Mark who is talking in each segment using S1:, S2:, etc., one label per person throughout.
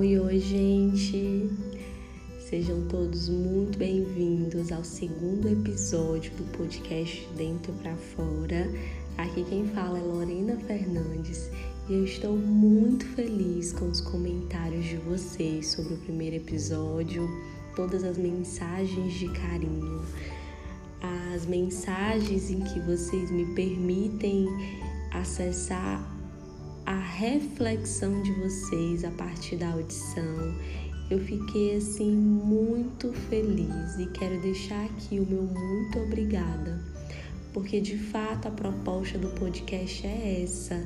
S1: Oi, oi, gente! Sejam todos muito bem-vindos ao segundo episódio do podcast Dentro para Fora. Aqui quem fala é Lorena Fernandes e eu estou muito feliz com os comentários de vocês sobre o primeiro episódio, todas as mensagens de carinho, as mensagens em que vocês me permitem acessar a reflexão de vocês a partir da audição. Eu fiquei assim muito feliz e quero deixar aqui o meu muito obrigada, porque de fato a proposta do podcast é essa: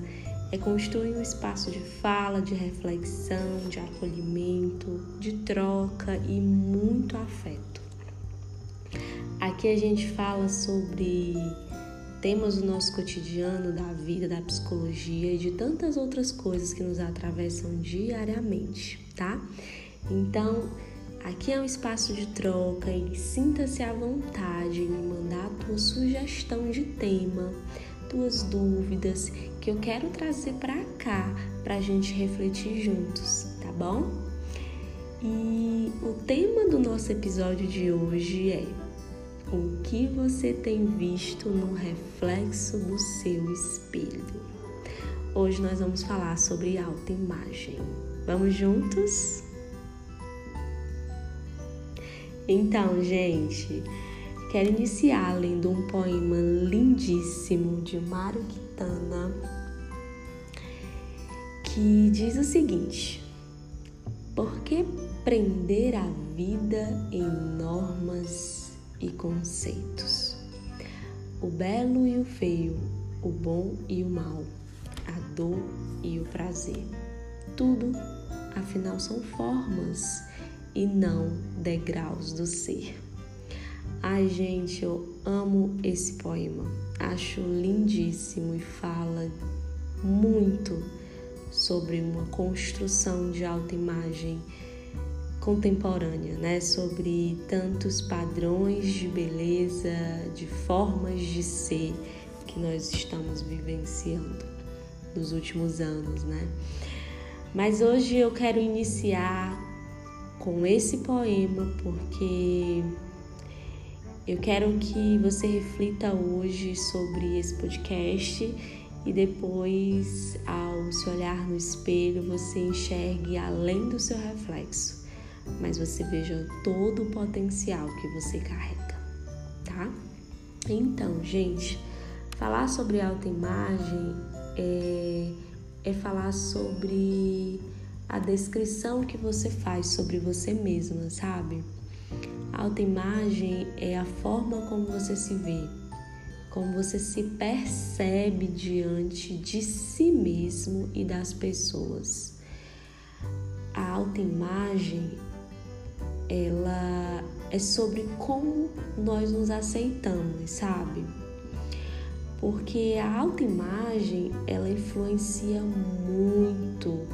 S1: é construir um espaço de fala, de reflexão, de acolhimento, de troca e muito afeto. Aqui a gente fala sobre temas do nosso cotidiano, da vida, da psicologia e de tantas outras coisas que nos atravessam diariamente, tá? Então, aqui é um espaço de troca e sinta-se à vontade em me mandar a tua sugestão de tema, tuas dúvidas que eu quero trazer para cá para a gente refletir juntos, tá bom? E o tema do nosso episódio de hoje é o que você tem visto no reflexo do seu espelho. Hoje nós vamos falar sobre autoimagem. Vamos juntos? Então, gente, quero iniciar lendo um poema lindíssimo de Mário Quintana que diz o seguinte: Por que prender a vida em normas e conceitos. O belo e o feio, o bom e o mal, a dor e o prazer. Tudo, afinal, são formas e não degraus do ser. Ai, gente, eu amo esse poema. Acho lindíssimo e fala muito sobre uma construção de autoimagem imagem contemporânea, né, sobre tantos padrões de beleza, de formas de ser que nós estamos vivenciando nos últimos anos, né? Mas hoje eu quero iniciar com esse poema porque eu quero que você reflita hoje sobre esse podcast e depois, ao se olhar no espelho, você enxergue além do seu reflexo mas você veja todo o potencial que você carrega, tá? Então, gente, falar sobre autoimagem é, é falar sobre a descrição que você faz sobre você mesma, sabe? A autoimagem é a forma como você se vê, como você se percebe diante de si mesmo e das pessoas. A autoimagem ela é sobre como nós nos aceitamos, sabe? Porque a autoimagem, ela influencia muito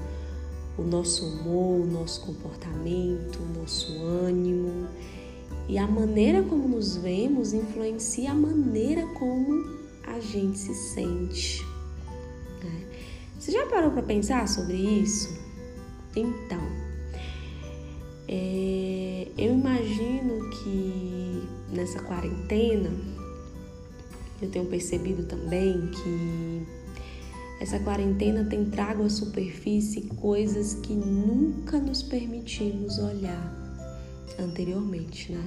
S1: o nosso humor, o nosso comportamento, o nosso ânimo. E a maneira como nos vemos influencia a maneira como a gente se sente. Né? Você já parou para pensar sobre isso? Então, é, eu imagino que nessa quarentena eu tenho percebido também que essa quarentena tem trago à superfície coisas que nunca nos permitimos olhar anteriormente, né?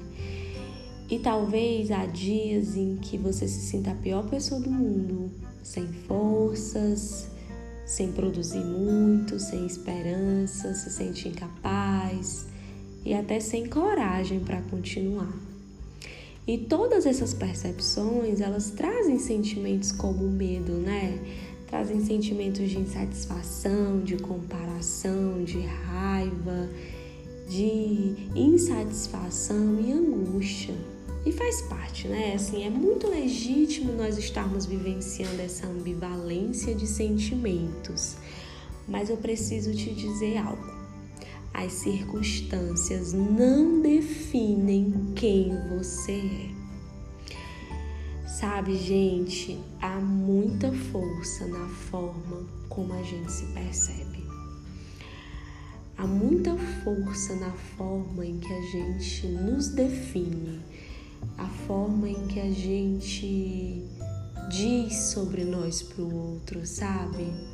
S1: E talvez há dias em que você se sinta a pior pessoa do mundo, sem forças, sem produzir muito, sem esperança, se sente incapaz, e até sem coragem para continuar. E todas essas percepções, elas trazem sentimentos como medo, né? Trazem sentimentos de insatisfação, de comparação, de raiva, de insatisfação e angústia. E faz parte, né? Assim, é muito legítimo nós estarmos vivenciando essa ambivalência de sentimentos. Mas eu preciso te dizer algo. As circunstâncias não definem quem você é. Sabe, gente, há muita força na forma como a gente se percebe. Há muita força na forma em que a gente nos define, a forma em que a gente diz sobre nós para o outro, sabe?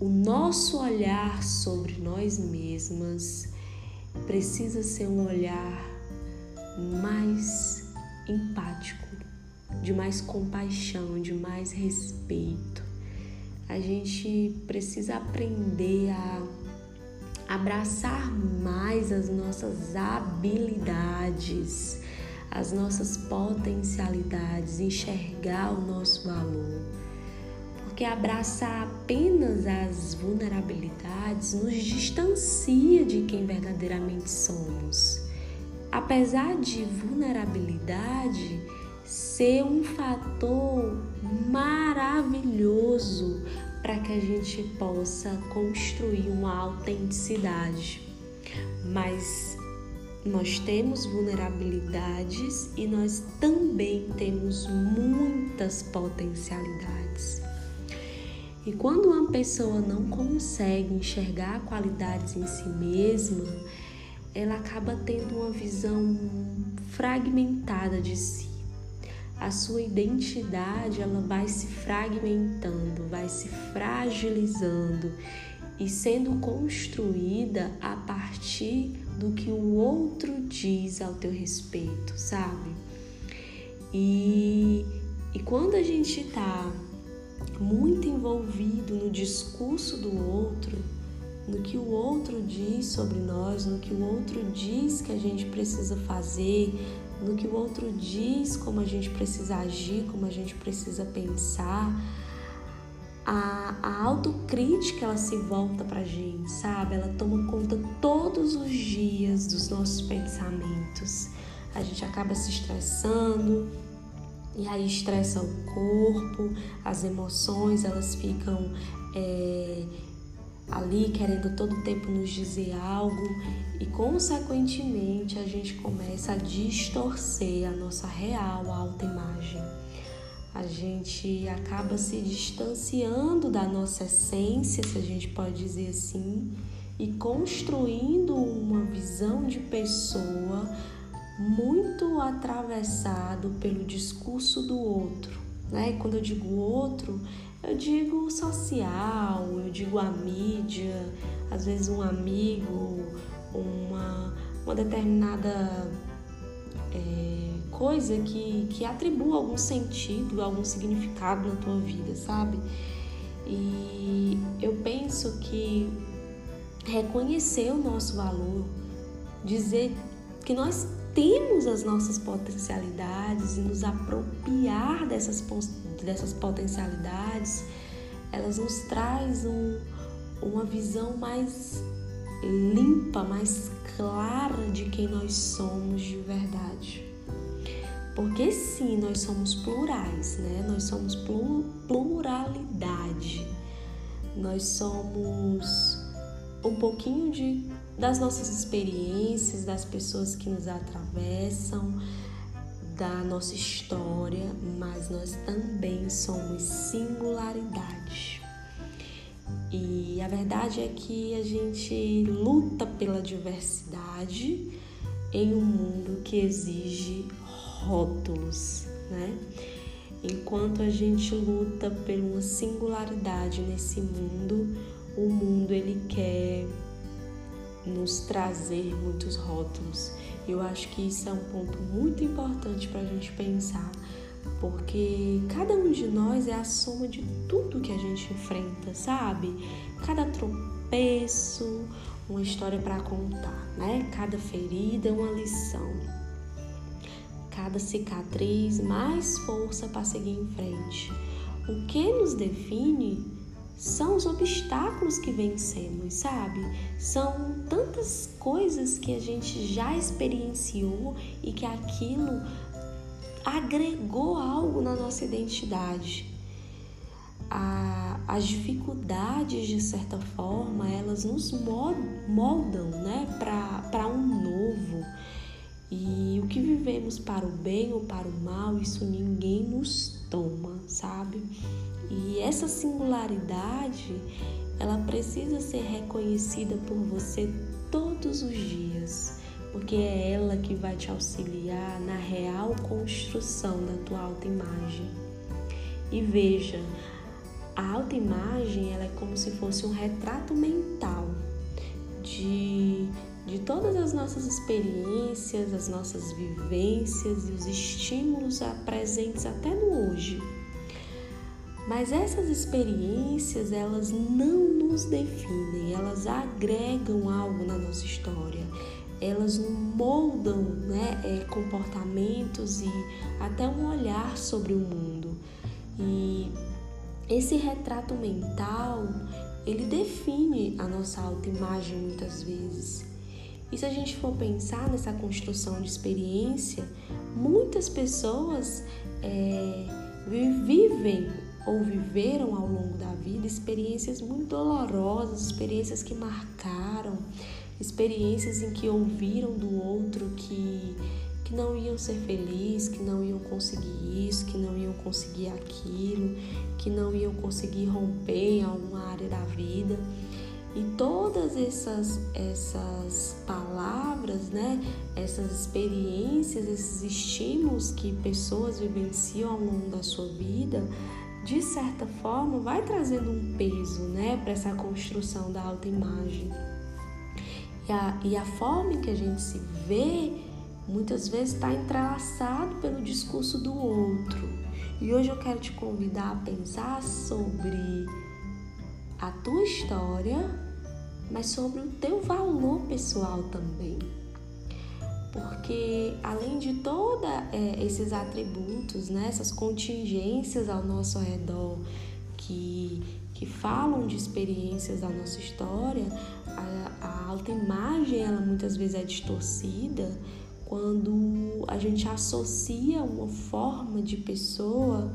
S1: O nosso olhar sobre nós mesmas precisa ser um olhar mais empático, de mais compaixão, de mais respeito. A gente precisa aprender a abraçar mais as nossas habilidades, as nossas potencialidades, enxergar o nosso valor. Porque abraçar apenas as vulnerabilidades nos distancia de quem verdadeiramente somos. Apesar de vulnerabilidade ser um fator maravilhoso para que a gente possa construir uma autenticidade. Mas nós temos vulnerabilidades e nós também temos muitas potencialidades. E quando uma pessoa não consegue enxergar qualidades em si mesma, ela acaba tendo uma visão fragmentada de si a sua identidade ela vai se fragmentando, vai se fragilizando e sendo construída a partir do que o outro diz ao teu respeito, sabe? E, e quando a gente está muito envolvido no discurso do outro, no que o outro diz sobre nós, no que o outro diz que a gente precisa fazer, no que o outro diz, como a gente precisa agir, como a gente precisa pensar. A, a autocrítica ela se volta pra gente, sabe? Ela toma conta todos os dias dos nossos pensamentos. A gente acaba se estressando, e aí estressa o corpo, as emoções elas ficam é, ali querendo todo tempo nos dizer algo e, consequentemente, a gente começa a distorcer a nossa real autoimagem. A gente acaba se distanciando da nossa essência, se a gente pode dizer assim, e construindo uma visão de pessoa muito atravessado pelo discurso do outro. Né? E quando eu digo outro, eu digo social, eu digo a mídia, às vezes um amigo, uma, uma determinada é, coisa que, que atribua algum sentido, algum significado na tua vida, sabe? E eu penso que reconhecer o nosso valor, dizer que nós temos as nossas potencialidades e nos apropriar dessas, dessas potencialidades, elas nos traz um, uma visão mais limpa, mais clara de quem nós somos de verdade. Porque sim, nós somos plurais, né? Nós somos pluralidade. Nós somos um pouquinho de das nossas experiências, das pessoas que nos atravessam, da nossa história, mas nós também somos singularidade. E a verdade é que a gente luta pela diversidade em um mundo que exige rótulos, né? Enquanto a gente luta por uma singularidade nesse mundo, o mundo ele quer nos trazer muitos rótulos. Eu acho que isso é um ponto muito importante para a gente pensar, porque cada um de nós é a soma de tudo que a gente enfrenta, sabe? Cada tropeço, uma história para contar, né? Cada ferida, uma lição. Cada cicatriz, mais força para seguir em frente. O que nos define são os obstáculos que vencemos, sabe? São tantas coisas que a gente já experienciou e que aquilo agregou algo na nossa identidade. A, as dificuldades, de certa forma, elas nos moldam né, para um novo. E o que vivemos para o bem ou para o mal, isso ninguém nos toma, sabe? E essa singularidade, ela precisa ser reconhecida por você todos os dias, porque é ela que vai te auxiliar na real construção da tua autoimagem. E veja, a autoimagem ela é como se fosse um retrato mental de, de todas as nossas experiências, as nossas vivências e os estímulos presentes até no hoje. Mas essas experiências, elas não nos definem, elas agregam algo na nossa história, elas moldam né, é, comportamentos e até um olhar sobre o mundo. E esse retrato mental, ele define a nossa autoimagem muitas vezes. E se a gente for pensar nessa construção de experiência, muitas pessoas é, vivem ou viveram ao longo da vida experiências muito dolorosas, experiências que marcaram, experiências em que ouviram do outro que, que não iam ser felizes, que não iam conseguir isso, que não iam conseguir aquilo, que não iam conseguir romper em alguma área da vida. E todas essas, essas palavras, né, essas experiências, esses estímulos que pessoas vivenciam ao longo da sua vida, de certa forma, vai trazendo um peso né, para essa construção da autoimagem. E a, e a forma em que a gente se vê muitas vezes está entrelaçado pelo discurso do outro. E hoje eu quero te convidar a pensar sobre a tua história, mas sobre o teu valor pessoal também porque além de todos é, esses atributos, né, essas contingências ao nosso redor que, que falam de experiências da nossa história, a, a autoimagem ela muitas vezes é distorcida quando a gente associa uma forma de pessoa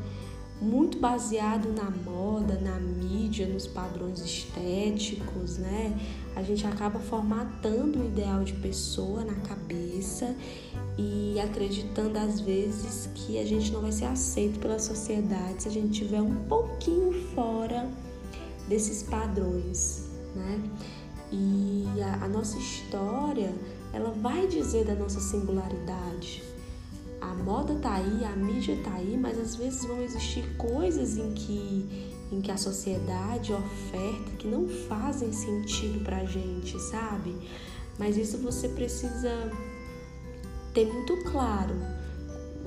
S1: muito baseado na moda, na mídia, nos padrões estéticos, né? A gente acaba formatando o ideal de pessoa na cabeça e acreditando às vezes que a gente não vai ser aceito pela sociedade se a gente tiver um pouquinho fora desses padrões, né? E a, a nossa história, ela vai dizer da nossa singularidade, a moda tá aí, a mídia tá aí, mas às vezes vão existir coisas em que, em que a sociedade oferta que não fazem sentido pra gente, sabe? Mas isso você precisa ter muito claro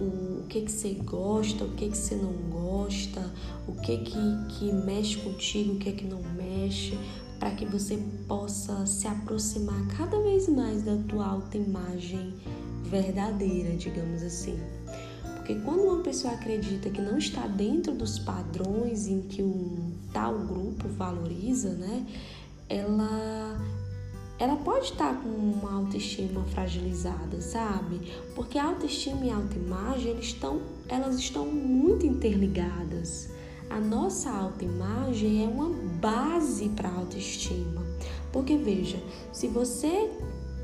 S1: o, que que você gosta, o que que você não gosta, o que que, que mexe contigo, o que que não mexe, para que você possa se aproximar cada vez mais da tua autoimagem verdadeira, digamos assim. Porque quando uma pessoa acredita que não está dentro dos padrões em que um tal grupo valoriza, né? Ela ela pode estar com uma autoestima fragilizada, sabe? Porque a autoestima e a autoimagem, eles estão, elas estão muito interligadas. A nossa autoimagem é uma base para a autoestima. Porque veja, se você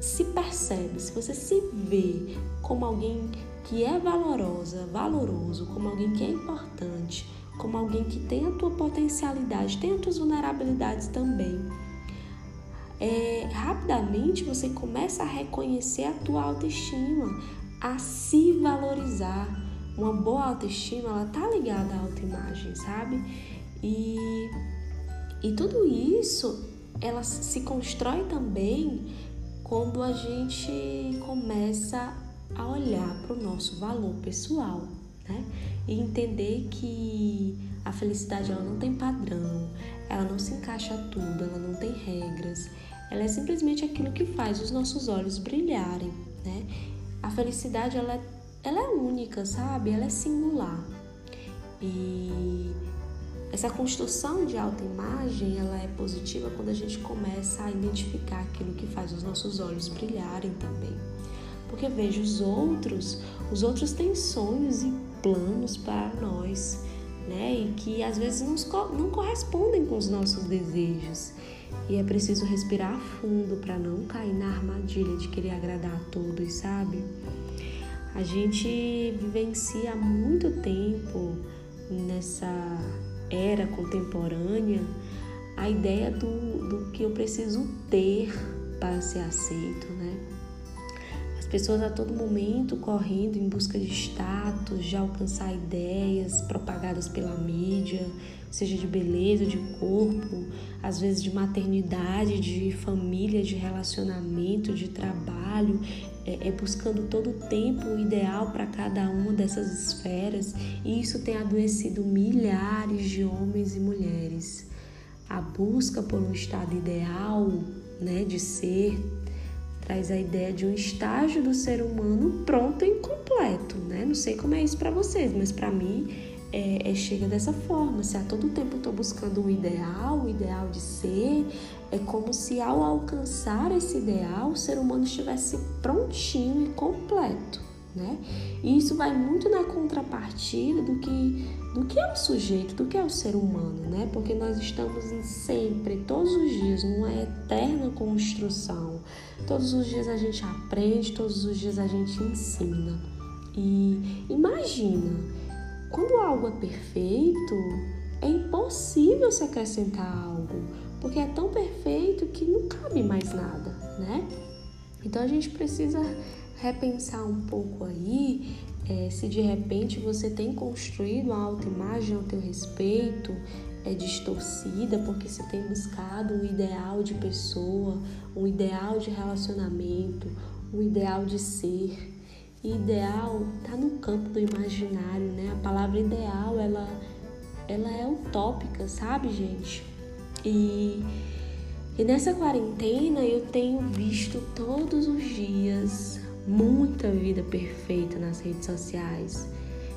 S1: se percebe, se você se vê como alguém que é valorosa, valoroso, como alguém que é importante, como alguém que tem a tua potencialidade, tem as tuas vulnerabilidades também, é, rapidamente você começa a reconhecer a tua autoestima, a se valorizar. Uma boa autoestima, ela tá ligada à autoimagem, sabe? E, e tudo isso, ela se constrói também quando a gente começa a olhar para o nosso valor pessoal, né? E entender que a felicidade ela não tem padrão, ela não se encaixa a tudo, ela não tem regras, ela é simplesmente aquilo que faz os nossos olhos brilharem, né? A felicidade ela é, ela é única, sabe? Ela é singular. E essa construção de autoimagem, ela é positiva quando a gente começa a identificar aquilo que faz os nossos olhos brilharem também. Porque veja os outros, os outros têm sonhos e planos para nós, né? E que às vezes não, não correspondem com os nossos desejos. E é preciso respirar fundo para não cair na armadilha de querer agradar a todos, sabe? A gente vivencia há muito tempo nessa era contemporânea a ideia do, do que eu preciso ter para ser aceito, né? As pessoas a todo momento correndo em busca de status, de alcançar ideias propagadas pela mídia, seja de beleza, de corpo, às vezes de maternidade, de família, de relacionamento, de trabalho, é, é buscando todo o tempo o ideal para cada uma dessas esferas, e isso tem adoecido milhares de homens e mulheres. A busca por um estado ideal, né, de ser, traz a ideia de um estágio do ser humano pronto e incompleto, né? Não sei como é isso para vocês, mas para mim é, é, chega dessa forma. Se a todo tempo eu estou buscando o ideal, o ideal de ser, é como se ao alcançar esse ideal o ser humano estivesse prontinho e completo, né? E isso vai muito na contrapartida do que do que é o sujeito, do que é o ser humano, né? Porque nós estamos sempre, todos os dias, numa eterna construção. Todos os dias a gente aprende, todos os dias a gente ensina. E imagina, quando algo é perfeito, é impossível se acrescentar algo, porque é tão perfeito que não cabe mais nada, né? Então a gente precisa repensar um pouco aí é, se de repente você tem construído uma autoimagem ao teu respeito é distorcida porque você tem buscado um ideal de pessoa, um ideal de relacionamento, um ideal de ser. E ideal está no campo do imaginário, né? A palavra ideal, ela, ela é utópica, sabe, gente? E, e nessa quarentena eu tenho visto todos os dias muita vida perfeita nas redes sociais.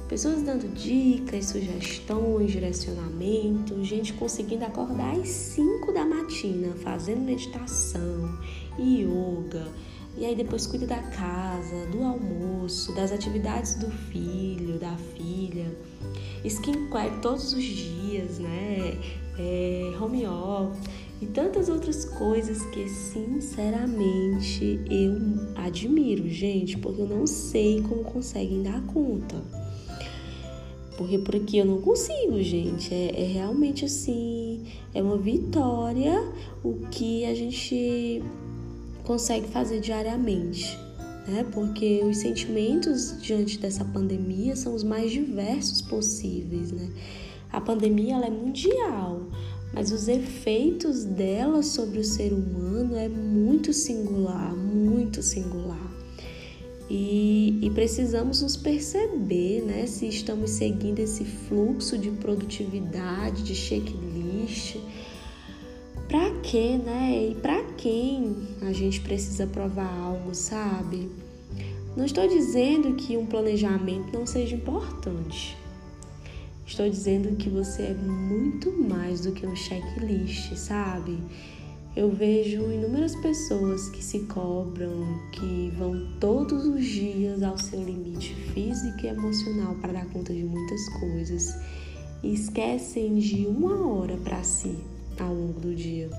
S1: Pessoas dando dicas, sugestões, direcionamento, gente conseguindo acordar às 5 da matina, fazendo meditação, yoga, e aí depois cuida da casa, do almoço, das atividades do filho, da filha, skincare todos os dias, né? É, home office e tantas outras coisas que sinceramente eu admiro, gente, porque eu não sei como conseguem dar conta. Porque por aqui eu não consigo, gente. É, é realmente assim, é uma vitória o que a gente consegue fazer diariamente. Né? Porque os sentimentos diante dessa pandemia são os mais diversos possíveis, né? A pandemia ela é mundial, mas os efeitos dela sobre o ser humano é muito singular, muito singular. E, e, precisamos nos perceber, né, se estamos seguindo esse fluxo de produtividade, de checklist. Para quê, né? E para quem a gente precisa provar algo, sabe? Não estou dizendo que um planejamento não seja importante. Estou dizendo que você é muito mais do que um checklist, sabe? Eu vejo inúmeras pessoas que se cobram, que vão todos os dias ao seu limite físico e emocional para dar conta de muitas coisas e esquecem de uma hora para si ao longo do dia.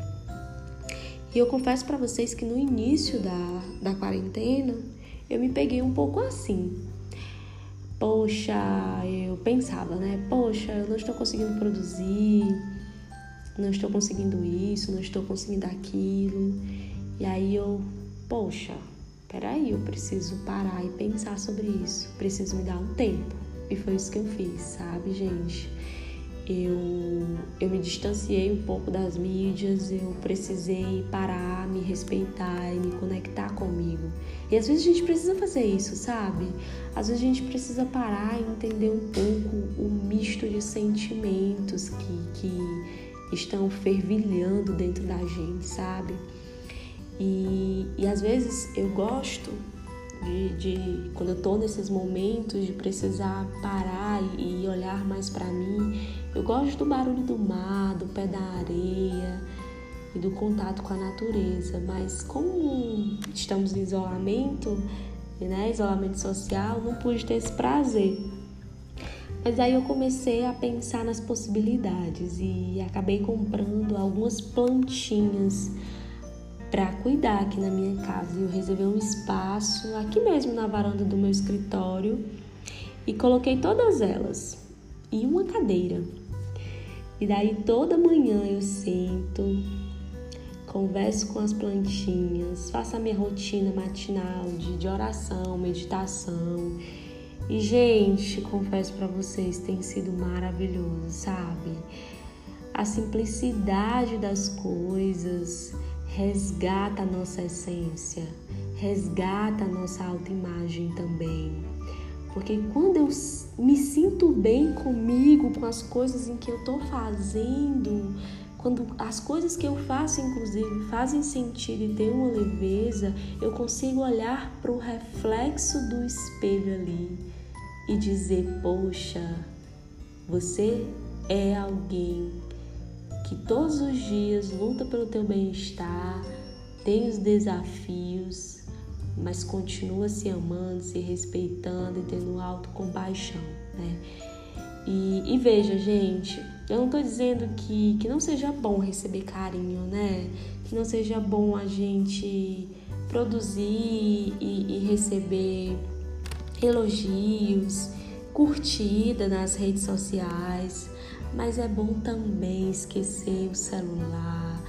S1: E eu confesso para vocês que no início da, da quarentena eu me peguei um pouco assim poxa, eu pensava, né? Poxa, eu não estou conseguindo produzir, não estou conseguindo isso, não estou conseguindo aquilo. E aí eu, poxa, peraí, eu preciso parar e pensar sobre isso, preciso me dar um tempo. E foi isso que eu fiz, sabe, gente? Eu, eu me distanciei um pouco das mídias, eu precisei parar, me respeitar e me conectar comigo. E às vezes a gente precisa fazer isso, sabe? Às vezes a gente precisa parar e entender um pouco o misto de sentimentos que, que estão fervilhando dentro da gente, sabe? E, e às vezes eu gosto de, de, quando eu tô nesses momentos de precisar parar e, olhar mais para mim, eu gosto do barulho do mar, do pé da areia e do contato com a natureza, mas como estamos em isolamento, né, isolamento social, não pude ter esse prazer. Mas aí eu comecei a pensar nas possibilidades e acabei comprando algumas plantinhas para cuidar aqui na minha casa. Eu reservei um espaço aqui mesmo na varanda do meu escritório e coloquei todas elas e uma cadeira. E daí toda manhã eu sento, converso com as plantinhas, faço a minha rotina matinal de, de oração, meditação. E, gente, confesso para vocês, tem sido maravilhoso, sabe? A simplicidade das coisas resgata a nossa essência, resgata a nossa autoimagem também. Porque quando eu me sinto bem comigo, com as coisas em que eu estou fazendo, quando as coisas que eu faço, inclusive, fazem sentido e tem uma leveza, eu consigo olhar para o reflexo do espelho ali e dizer: Poxa, você é alguém que todos os dias luta pelo teu bem-estar, tem os desafios, mas continua se amando, se respeitando e tendo autocompaixão, né? E, e, veja, gente, eu não tô dizendo que, que não seja bom receber carinho, né? Que não seja bom a gente produzir e, e receber elogios, curtida nas redes sociais, mas é bom também esquecer o celular,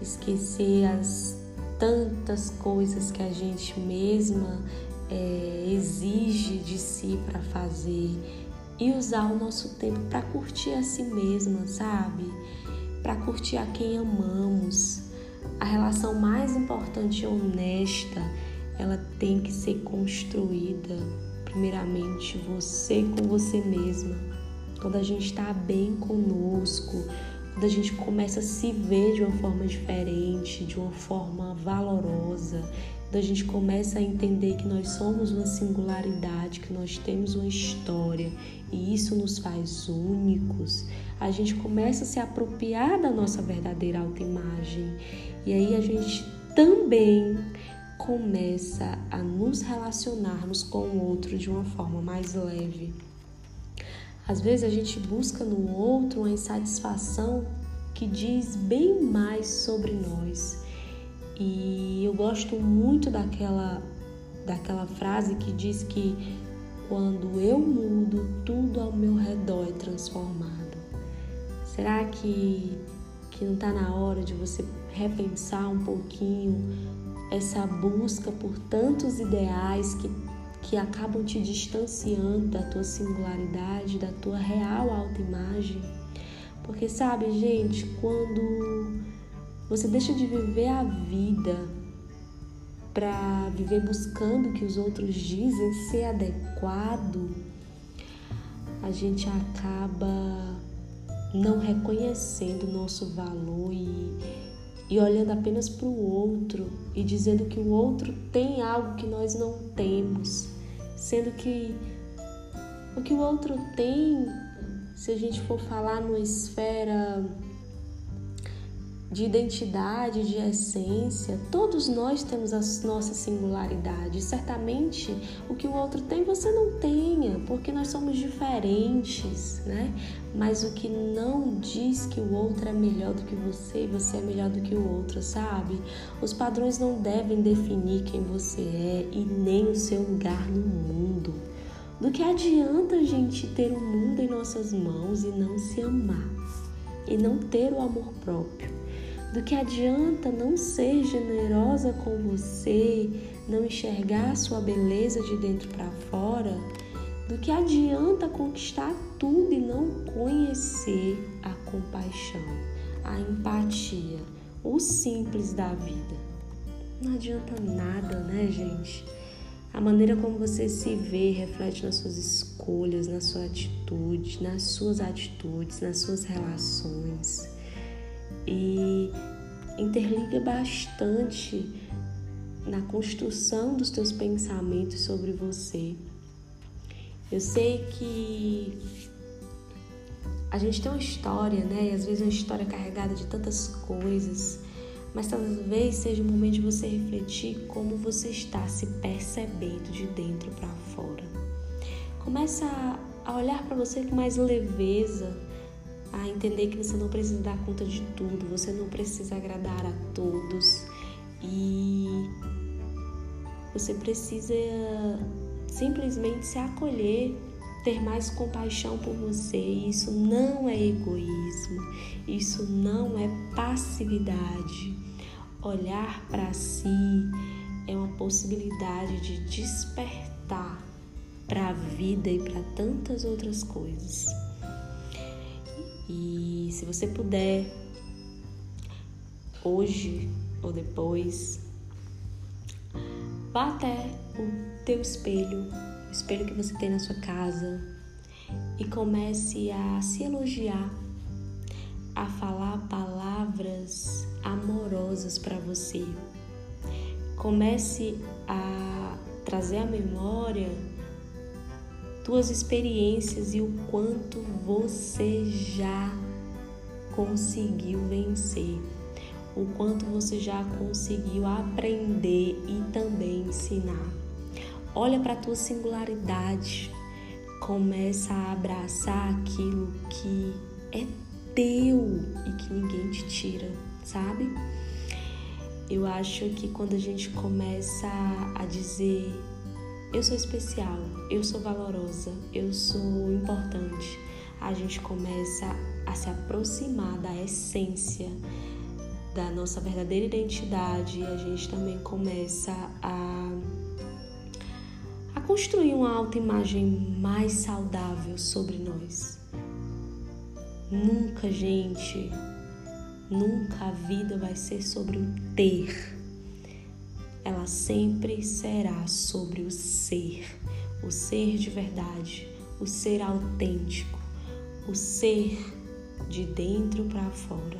S1: esquecer as tantas coisas que a gente mesma é, exige de si para fazer e usar o nosso tempo para curtir a si mesma, sabe? Para curtir a quem amamos. A relação mais importante e honesta, ela tem que ser construída primeiramente você com você mesma. Quando a gente está bem conosco, quando a gente começa a se ver de uma forma diferente, de uma forma valorosa, quando a gente começa a entender que nós somos uma singularidade, que nós temos uma história e isso nos faz únicos, a gente começa a se apropriar da nossa verdadeira autoimagem e aí a gente também começa a nos relacionarmos com o outro de uma forma mais leve. Às vezes a gente busca no outro uma insatisfação que diz bem mais sobre nós. E eu gosto muito daquela daquela frase que diz que quando eu mudo, tudo ao meu redor é transformado. Será que que não está na hora de você repensar um pouquinho essa busca por tantos ideais que que acabam te distanciando da tua singularidade, da tua real autoimagem. Porque sabe, gente, quando você deixa de viver a vida para viver buscando o que os outros dizem ser adequado, a gente acaba não reconhecendo o nosso valor e, e olhando apenas para o outro e dizendo que o outro tem algo que nós não temos, sendo que o que o outro tem, se a gente for falar numa esfera de identidade, de essência, todos nós temos a nossa singularidade. Certamente o que o outro tem você não tenha, porque nós somos diferentes, né? Mas o que não diz que o outro é melhor do que você e você é melhor do que o outro, sabe? Os padrões não devem definir quem você é e nem o seu lugar no mundo. Do que adianta a gente ter o mundo em nossas mãos e não se amar e não ter o amor próprio? Do que adianta não ser generosa com você, não enxergar sua beleza de dentro para fora? Do que adianta conquistar tudo e não conhecer a compaixão, a empatia, o simples da vida? Não adianta nada, né, gente? A maneira como você se vê reflete nas suas escolhas, na sua atitude, nas suas atitudes, nas suas relações e interliga bastante na construção dos teus pensamentos sobre você. Eu sei que a gente tem uma história, né? E às vezes uma história carregada de tantas coisas, mas talvez seja o momento de você refletir como você está se percebendo de dentro para fora. Começa a olhar para você com mais leveza, a entender que você não precisa dar conta de tudo, você não precisa agradar a todos e você precisa simplesmente se acolher, ter mais compaixão por você. Isso não é egoísmo, isso não é passividade. Olhar para si é uma possibilidade de despertar para a vida e para tantas outras coisas. E se você puder, hoje ou depois, vá até o teu espelho, o espelho que você tem na sua casa, e comece a se elogiar, a falar palavras amorosas para você. Comece a trazer à memória tuas experiências e o quanto você já conseguiu vencer, o quanto você já conseguiu aprender e também ensinar. Olha para a tua singularidade, começa a abraçar aquilo que é teu e que ninguém te tira, sabe? Eu acho que quando a gente começa a dizer eu sou especial, eu sou valorosa, eu sou importante, a gente começa a se aproximar da essência da nossa verdadeira identidade. E a gente também começa a, a construir uma autoimagem mais saudável sobre nós. Nunca, gente, nunca a vida vai ser sobre o ter ela sempre será sobre o ser, o ser de verdade, o ser autêntico, o ser de dentro para fora.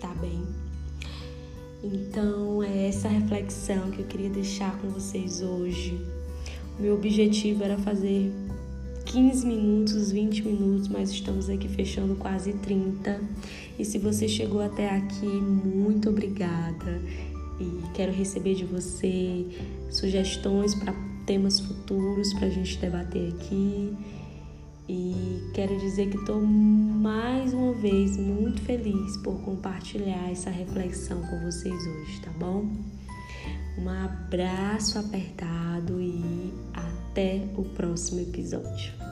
S1: Tá bem? Então, é essa reflexão que eu queria deixar com vocês hoje. Meu objetivo era fazer 15 minutos, 20 minutos, mas estamos aqui fechando quase 30. E se você chegou até aqui, muito obrigada e quero receber de você sugestões para temas futuros para a gente debater aqui. E quero dizer que estou mais uma vez muito feliz por compartilhar essa reflexão com vocês hoje, tá bom? Um abraço apertado e até o próximo episódio.